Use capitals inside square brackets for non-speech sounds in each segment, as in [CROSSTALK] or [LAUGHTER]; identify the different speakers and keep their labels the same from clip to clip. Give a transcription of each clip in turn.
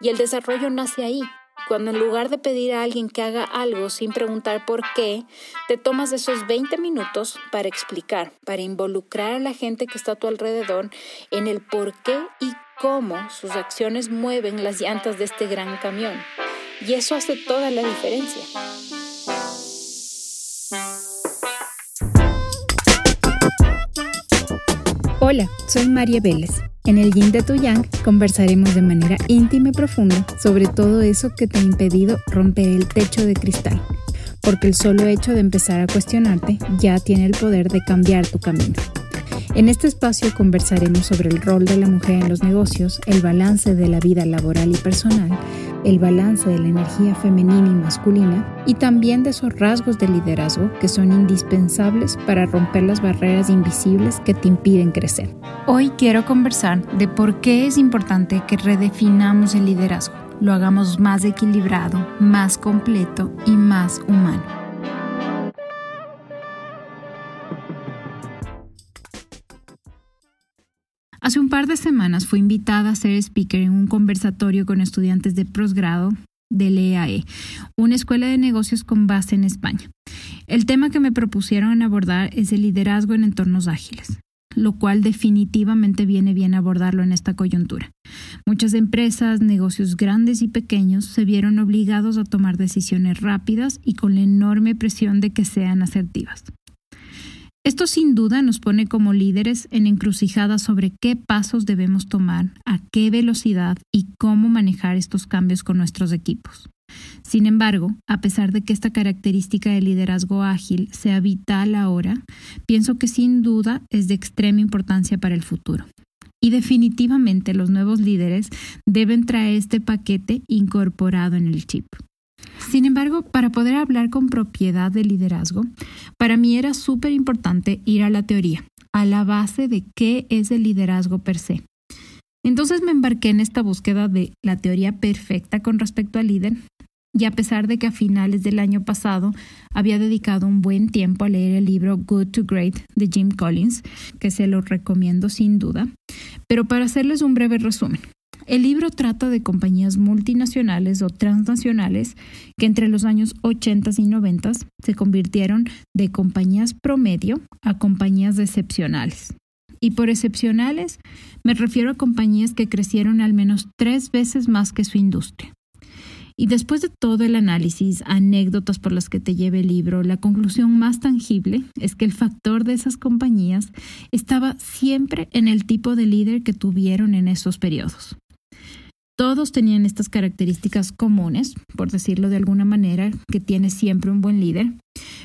Speaker 1: Y el desarrollo nace ahí, cuando en lugar de pedir a alguien que haga algo sin preguntar por qué, te tomas esos 20 minutos para explicar, para involucrar a la gente que está a tu alrededor en el por qué y cómo sus acciones mueven las llantas de este gran camión. Y eso hace toda la diferencia.
Speaker 2: Hola, soy María Vélez. En el Yin de Tu Yang conversaremos de manera íntima y profunda sobre todo eso que te ha impedido romper el techo de cristal, porque el solo hecho de empezar a cuestionarte ya tiene el poder de cambiar tu camino. En este espacio conversaremos sobre el rol de la mujer en los negocios, el balance de la vida laboral y personal, el balance de la energía femenina y masculina y también de esos rasgos de liderazgo que son indispensables para romper las barreras invisibles que te impiden crecer. Hoy quiero conversar de por qué es importante que redefinamos el liderazgo, lo hagamos más equilibrado, más completo y más humano. Hace un par de semanas fui invitada a ser speaker en un conversatorio con estudiantes de posgrado del EAE, una escuela de negocios con base en España. El tema que me propusieron abordar es el liderazgo en entornos ágiles, lo cual definitivamente viene bien abordarlo en esta coyuntura. Muchas empresas, negocios grandes y pequeños se vieron obligados a tomar decisiones rápidas y con la enorme presión de que sean asertivas. Esto sin duda nos pone como líderes en encrucijada sobre qué pasos debemos tomar, a qué velocidad y cómo manejar estos cambios con nuestros equipos. Sin embargo, a pesar de que esta característica de liderazgo ágil sea vital ahora, pienso que sin duda es de extrema importancia para el futuro. Y definitivamente los nuevos líderes deben traer este paquete incorporado en el chip. Sin embargo, para poder hablar con propiedad de liderazgo, para mí era súper importante ir a la teoría, a la base de qué es el liderazgo per se. Entonces me embarqué en esta búsqueda de la teoría perfecta con respecto al líder, y a pesar de que a finales del año pasado había dedicado un buen tiempo a leer el libro Good to Great de Jim Collins, que se lo recomiendo sin duda, pero para hacerles un breve resumen. El libro trata de compañías multinacionales o transnacionales que entre los años 80 y 90 se convirtieron de compañías promedio a compañías excepcionales. Y por excepcionales me refiero a compañías que crecieron al menos tres veces más que su industria. Y después de todo el análisis, anécdotas por las que te lleve el libro, la conclusión más tangible es que el factor de esas compañías estaba siempre en el tipo de líder que tuvieron en esos periodos. Todos tenían estas características comunes, por decirlo de alguna manera, que tiene siempre un buen líder,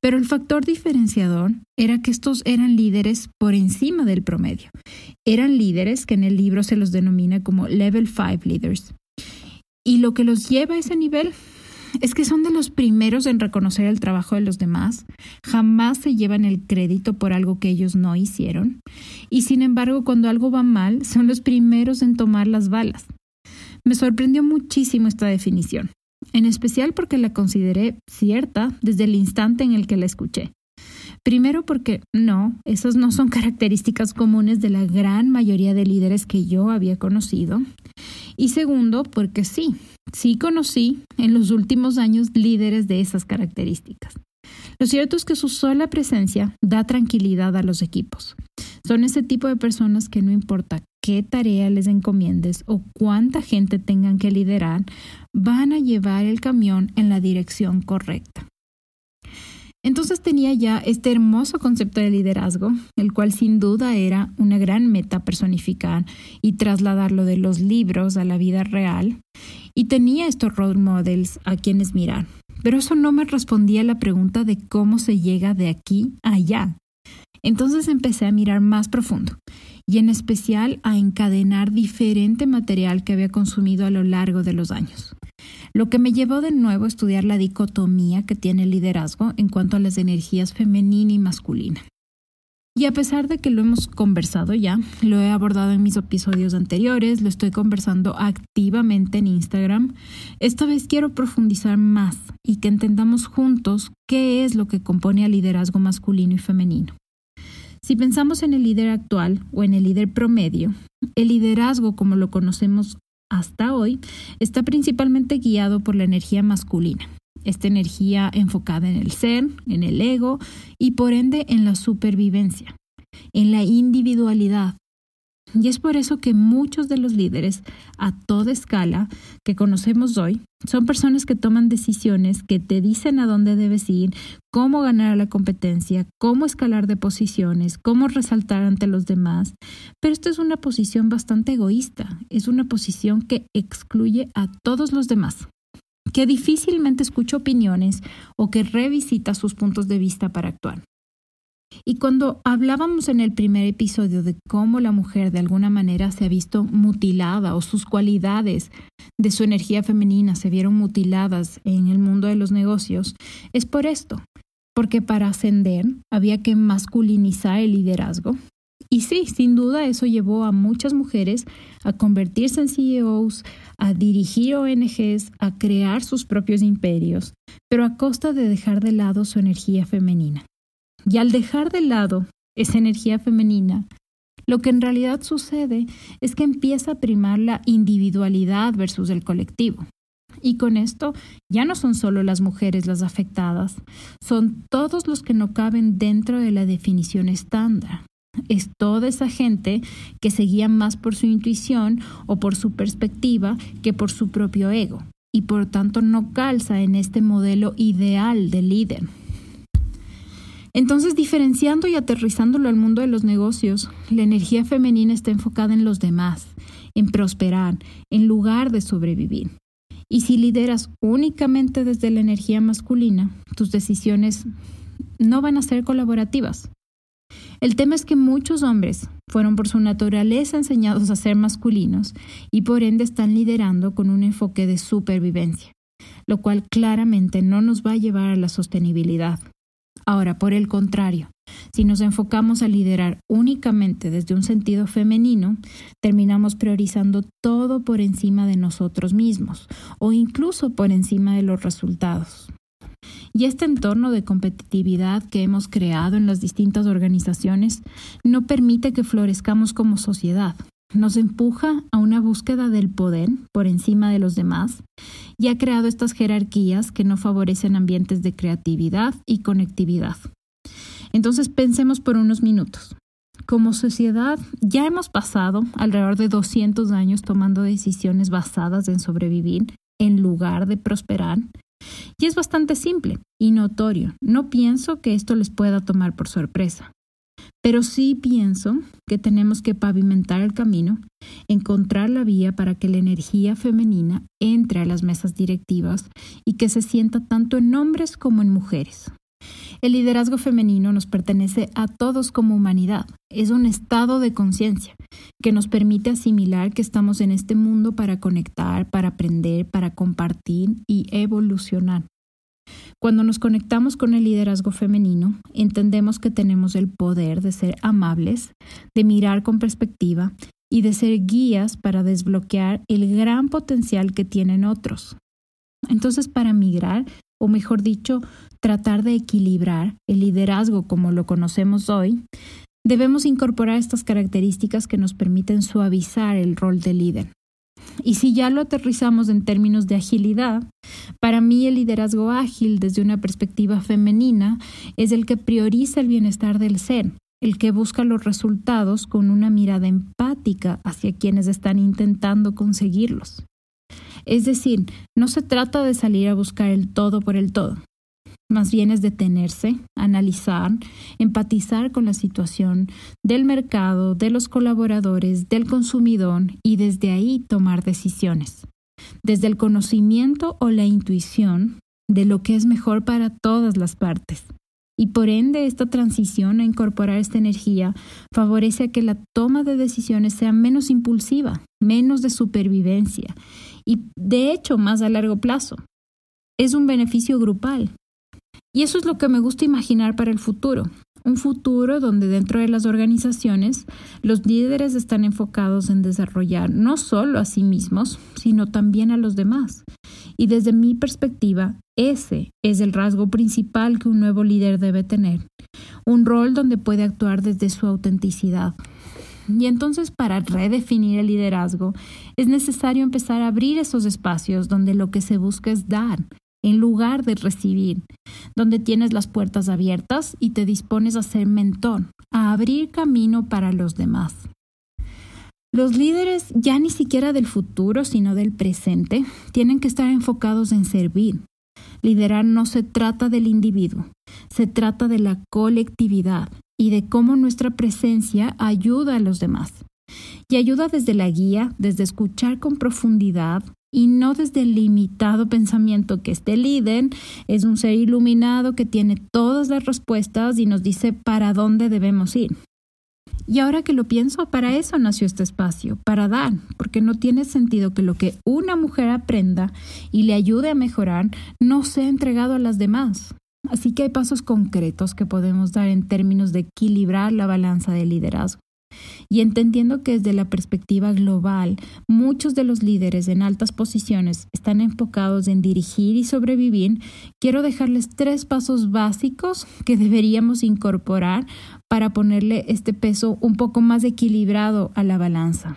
Speaker 2: pero el factor diferenciador era que estos eran líderes por encima del promedio. Eran líderes que en el libro se los denomina como level 5 leaders. Y lo que los lleva a ese nivel es que son de los primeros en reconocer el trabajo de los demás, jamás se llevan el crédito por algo que ellos no hicieron, y sin embargo cuando algo va mal, son los primeros en tomar las balas. Me sorprendió muchísimo esta definición, en especial porque la consideré cierta desde el instante en el que la escuché. Primero porque no, esas no son [LAUGHS] características comunes de la gran mayoría de líderes que yo había conocido. Y segundo porque sí, sí conocí en los últimos años líderes de esas características. Lo cierto es que su sola presencia da tranquilidad a los equipos. Son ese tipo de personas que no importa qué tarea les encomiendes o cuánta gente tengan que liderar, van a llevar el camión en la dirección correcta. Entonces tenía ya este hermoso concepto de liderazgo, el cual sin duda era una gran meta personificar y trasladarlo de los libros a la vida real, y tenía estos role models a quienes mirar. Pero eso no me respondía a la pregunta de cómo se llega de aquí a allá. Entonces empecé a mirar más profundo y en especial a encadenar diferente material que había consumido a lo largo de los años. Lo que me llevó de nuevo a estudiar la dicotomía que tiene el liderazgo en cuanto a las energías femenina y masculina. Y a pesar de que lo hemos conversado ya, lo he abordado en mis episodios anteriores, lo estoy conversando activamente en Instagram, esta vez quiero profundizar más y que entendamos juntos qué es lo que compone al liderazgo masculino y femenino. Si pensamos en el líder actual o en el líder promedio, el liderazgo como lo conocemos hasta hoy está principalmente guiado por la energía masculina, esta energía enfocada en el ser, en el ego y por ende en la supervivencia, en la individualidad, y es por eso que muchos de los líderes a toda escala que conocemos hoy son personas que toman decisiones, que te dicen a dónde debes ir, cómo ganar a la competencia, cómo escalar de posiciones, cómo resaltar ante los demás. Pero esto es una posición bastante egoísta, es una posición que excluye a todos los demás que difícilmente escucha opiniones o que revisita sus puntos de vista para actuar. Y cuando hablábamos en el primer episodio de cómo la mujer de alguna manera se ha visto mutilada o sus cualidades de su energía femenina se vieron mutiladas en el mundo de los negocios, es por esto, porque para ascender había que masculinizar el liderazgo. Y sí, sin duda eso llevó a muchas mujeres a convertirse en CEOs, a dirigir ONGs, a crear sus propios imperios, pero a costa de dejar de lado su energía femenina. Y al dejar de lado esa energía femenina, lo que en realidad sucede es que empieza a primar la individualidad versus el colectivo. Y con esto ya no son solo las mujeres las afectadas, son todos los que no caben dentro de la definición estándar. Es toda esa gente que se guía más por su intuición o por su perspectiva que por su propio ego, y por tanto no calza en este modelo ideal de líder. Entonces, diferenciando y aterrizándolo al mundo de los negocios, la energía femenina está enfocada en los demás, en prosperar, en lugar de sobrevivir. Y si lideras únicamente desde la energía masculina, tus decisiones no van a ser colaborativas. El tema es que muchos hombres fueron por su naturaleza enseñados a ser masculinos y por ende están liderando con un enfoque de supervivencia, lo cual claramente no nos va a llevar a la sostenibilidad. Ahora, por el contrario, si nos enfocamos a liderar únicamente desde un sentido femenino, terminamos priorizando todo por encima de nosotros mismos o incluso por encima de los resultados. Y este entorno de competitividad que hemos creado en las distintas organizaciones no permite que florezcamos como sociedad nos empuja a una búsqueda del poder por encima de los demás y ha creado estas jerarquías que no favorecen ambientes de creatividad y conectividad. Entonces pensemos por unos minutos. Como sociedad ya hemos pasado alrededor de 200 años tomando decisiones basadas en sobrevivir en lugar de prosperar. Y es bastante simple y notorio. No pienso que esto les pueda tomar por sorpresa. Pero sí pienso que tenemos que pavimentar el camino, encontrar la vía para que la energía femenina entre a las mesas directivas y que se sienta tanto en hombres como en mujeres. El liderazgo femenino nos pertenece a todos como humanidad. Es un estado de conciencia que nos permite asimilar que estamos en este mundo para conectar, para aprender, para compartir y evolucionar. Cuando nos conectamos con el liderazgo femenino, entendemos que tenemos el poder de ser amables, de mirar con perspectiva y de ser guías para desbloquear el gran potencial que tienen otros. Entonces, para migrar, o mejor dicho, tratar de equilibrar el liderazgo como lo conocemos hoy, debemos incorporar estas características que nos permiten suavizar el rol de líder. Y si ya lo aterrizamos en términos de agilidad, para mí el liderazgo ágil desde una perspectiva femenina es el que prioriza el bienestar del ser, el que busca los resultados con una mirada empática hacia quienes están intentando conseguirlos. Es decir, no se trata de salir a buscar el todo por el todo, más bien es detenerse, analizar, empatizar con la situación del mercado, de los colaboradores, del consumidor y desde ahí tomar decisiones. Desde el conocimiento o la intuición de lo que es mejor para todas las partes. Y por ende esta transición a incorporar esta energía favorece a que la toma de decisiones sea menos impulsiva, menos de supervivencia y de hecho más a largo plazo. Es un beneficio grupal, y eso es lo que me gusta imaginar para el futuro. Un futuro donde dentro de las organizaciones los líderes están enfocados en desarrollar no solo a sí mismos, sino también a los demás. Y desde mi perspectiva, ese es el rasgo principal que un nuevo líder debe tener. Un rol donde puede actuar desde su autenticidad. Y entonces para redefinir el liderazgo es necesario empezar a abrir esos espacios donde lo que se busca es dar, en lugar de recibir, donde tienes las puertas abiertas y te dispones a ser mentor, a abrir camino para los demás. Los líderes, ya ni siquiera del futuro, sino del presente, tienen que estar enfocados en servir. Liderar no se trata del individuo, se trata de la colectividad y de cómo nuestra presencia ayuda a los demás. Y ayuda desde la guía, desde escuchar con profundidad y no desde el limitado pensamiento que este líder es un ser iluminado que tiene todas las respuestas y nos dice para dónde debemos ir. Y ahora que lo pienso, para eso nació este espacio, para dar, porque no tiene sentido que lo que una mujer aprenda y le ayude a mejorar no sea entregado a las demás. Así que hay pasos concretos que podemos dar en términos de equilibrar la balanza de liderazgo. Y entendiendo que desde la perspectiva global, muchos de los líderes en altas posiciones están enfocados en dirigir y sobrevivir, quiero dejarles tres pasos básicos que deberíamos incorporar para ponerle este peso un poco más equilibrado a la balanza.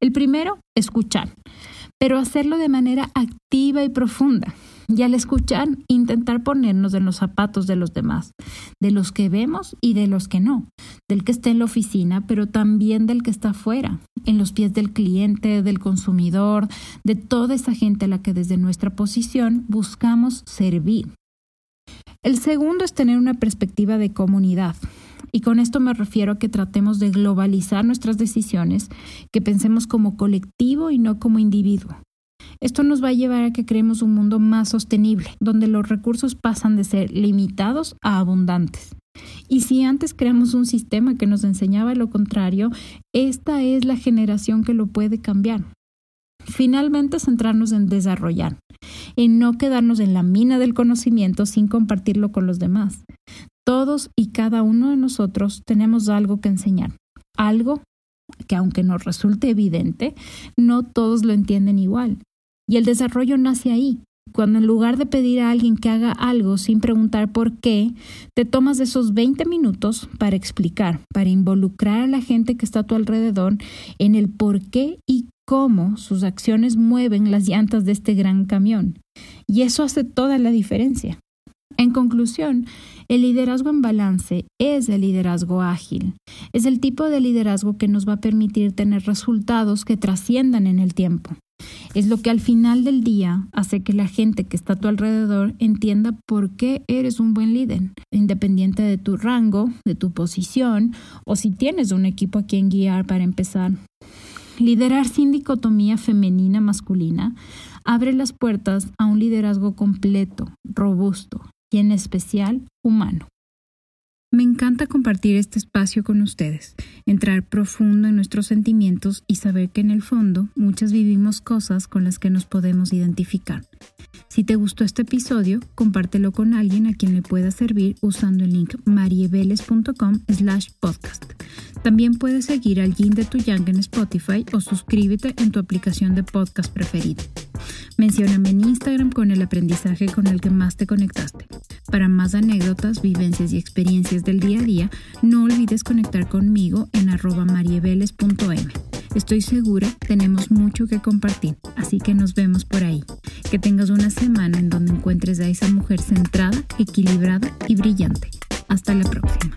Speaker 2: El primero, escuchar, pero hacerlo de manera activa y profunda. Y al escuchar, intentar ponernos en los zapatos de los demás, de los que vemos y de los que no, del que está en la oficina, pero también del que está afuera, en los pies del cliente, del consumidor, de toda esa gente a la que desde nuestra posición buscamos servir. El segundo es tener una perspectiva de comunidad. Y con esto me refiero a que tratemos de globalizar nuestras decisiones, que pensemos como colectivo y no como individuo. Esto nos va a llevar a que creemos un mundo más sostenible, donde los recursos pasan de ser limitados a abundantes. Y si antes creamos un sistema que nos enseñaba lo contrario, esta es la generación que lo puede cambiar. Finalmente, centrarnos en desarrollar, en no quedarnos en la mina del conocimiento sin compartirlo con los demás. Todos y cada uno de nosotros tenemos algo que enseñar, algo que aunque nos resulte evidente, no todos lo entienden igual. Y el desarrollo nace ahí, cuando en lugar de pedir a alguien que haga algo sin preguntar por qué, te tomas esos 20 minutos para explicar, para involucrar a la gente que está a tu alrededor en el por qué y cómo sus acciones mueven las llantas de este gran camión. Y eso hace toda la diferencia. En conclusión, el liderazgo en balance es el liderazgo ágil. Es el tipo de liderazgo que nos va a permitir tener resultados que trasciendan en el tiempo. Es lo que al final del día hace que la gente que está a tu alrededor entienda por qué eres un buen líder, independiente de tu rango, de tu posición o si tienes un equipo a quien guiar para empezar. Liderar sin dicotomía femenina-masculina abre las puertas a un liderazgo completo, robusto y en especial humano. Me encanta compartir este espacio con ustedes, entrar profundo en nuestros sentimientos y saber que en el fondo muchas vivimos cosas con las que nos podemos identificar. Si te gustó este episodio, compártelo con alguien a quien le pueda servir usando el link marieveles.com slash podcast. También puedes seguir al Yin de tu Yang en Spotify o suscríbete en tu aplicación de podcast preferida. Mencióname en Instagram con el aprendizaje con el que más te conectaste. Para más anécdotas, vivencias y experiencias del día a día, no olvides conectar conmigo en arroba marieveles.m. Estoy segura tenemos mucho que compartir, así que nos vemos por ahí. Que tengas una semana en donde encuentres a esa mujer centrada, equilibrada y brillante. Hasta la próxima.